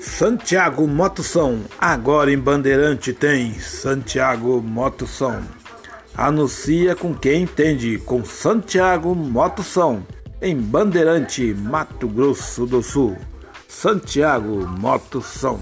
Santiago Motoção, agora em Bandeirante tem Santiago Motoção. Anuncia com quem entende com Santiago Motoção, em Bandeirante, Mato Grosso do Sul. Santiago Motoção.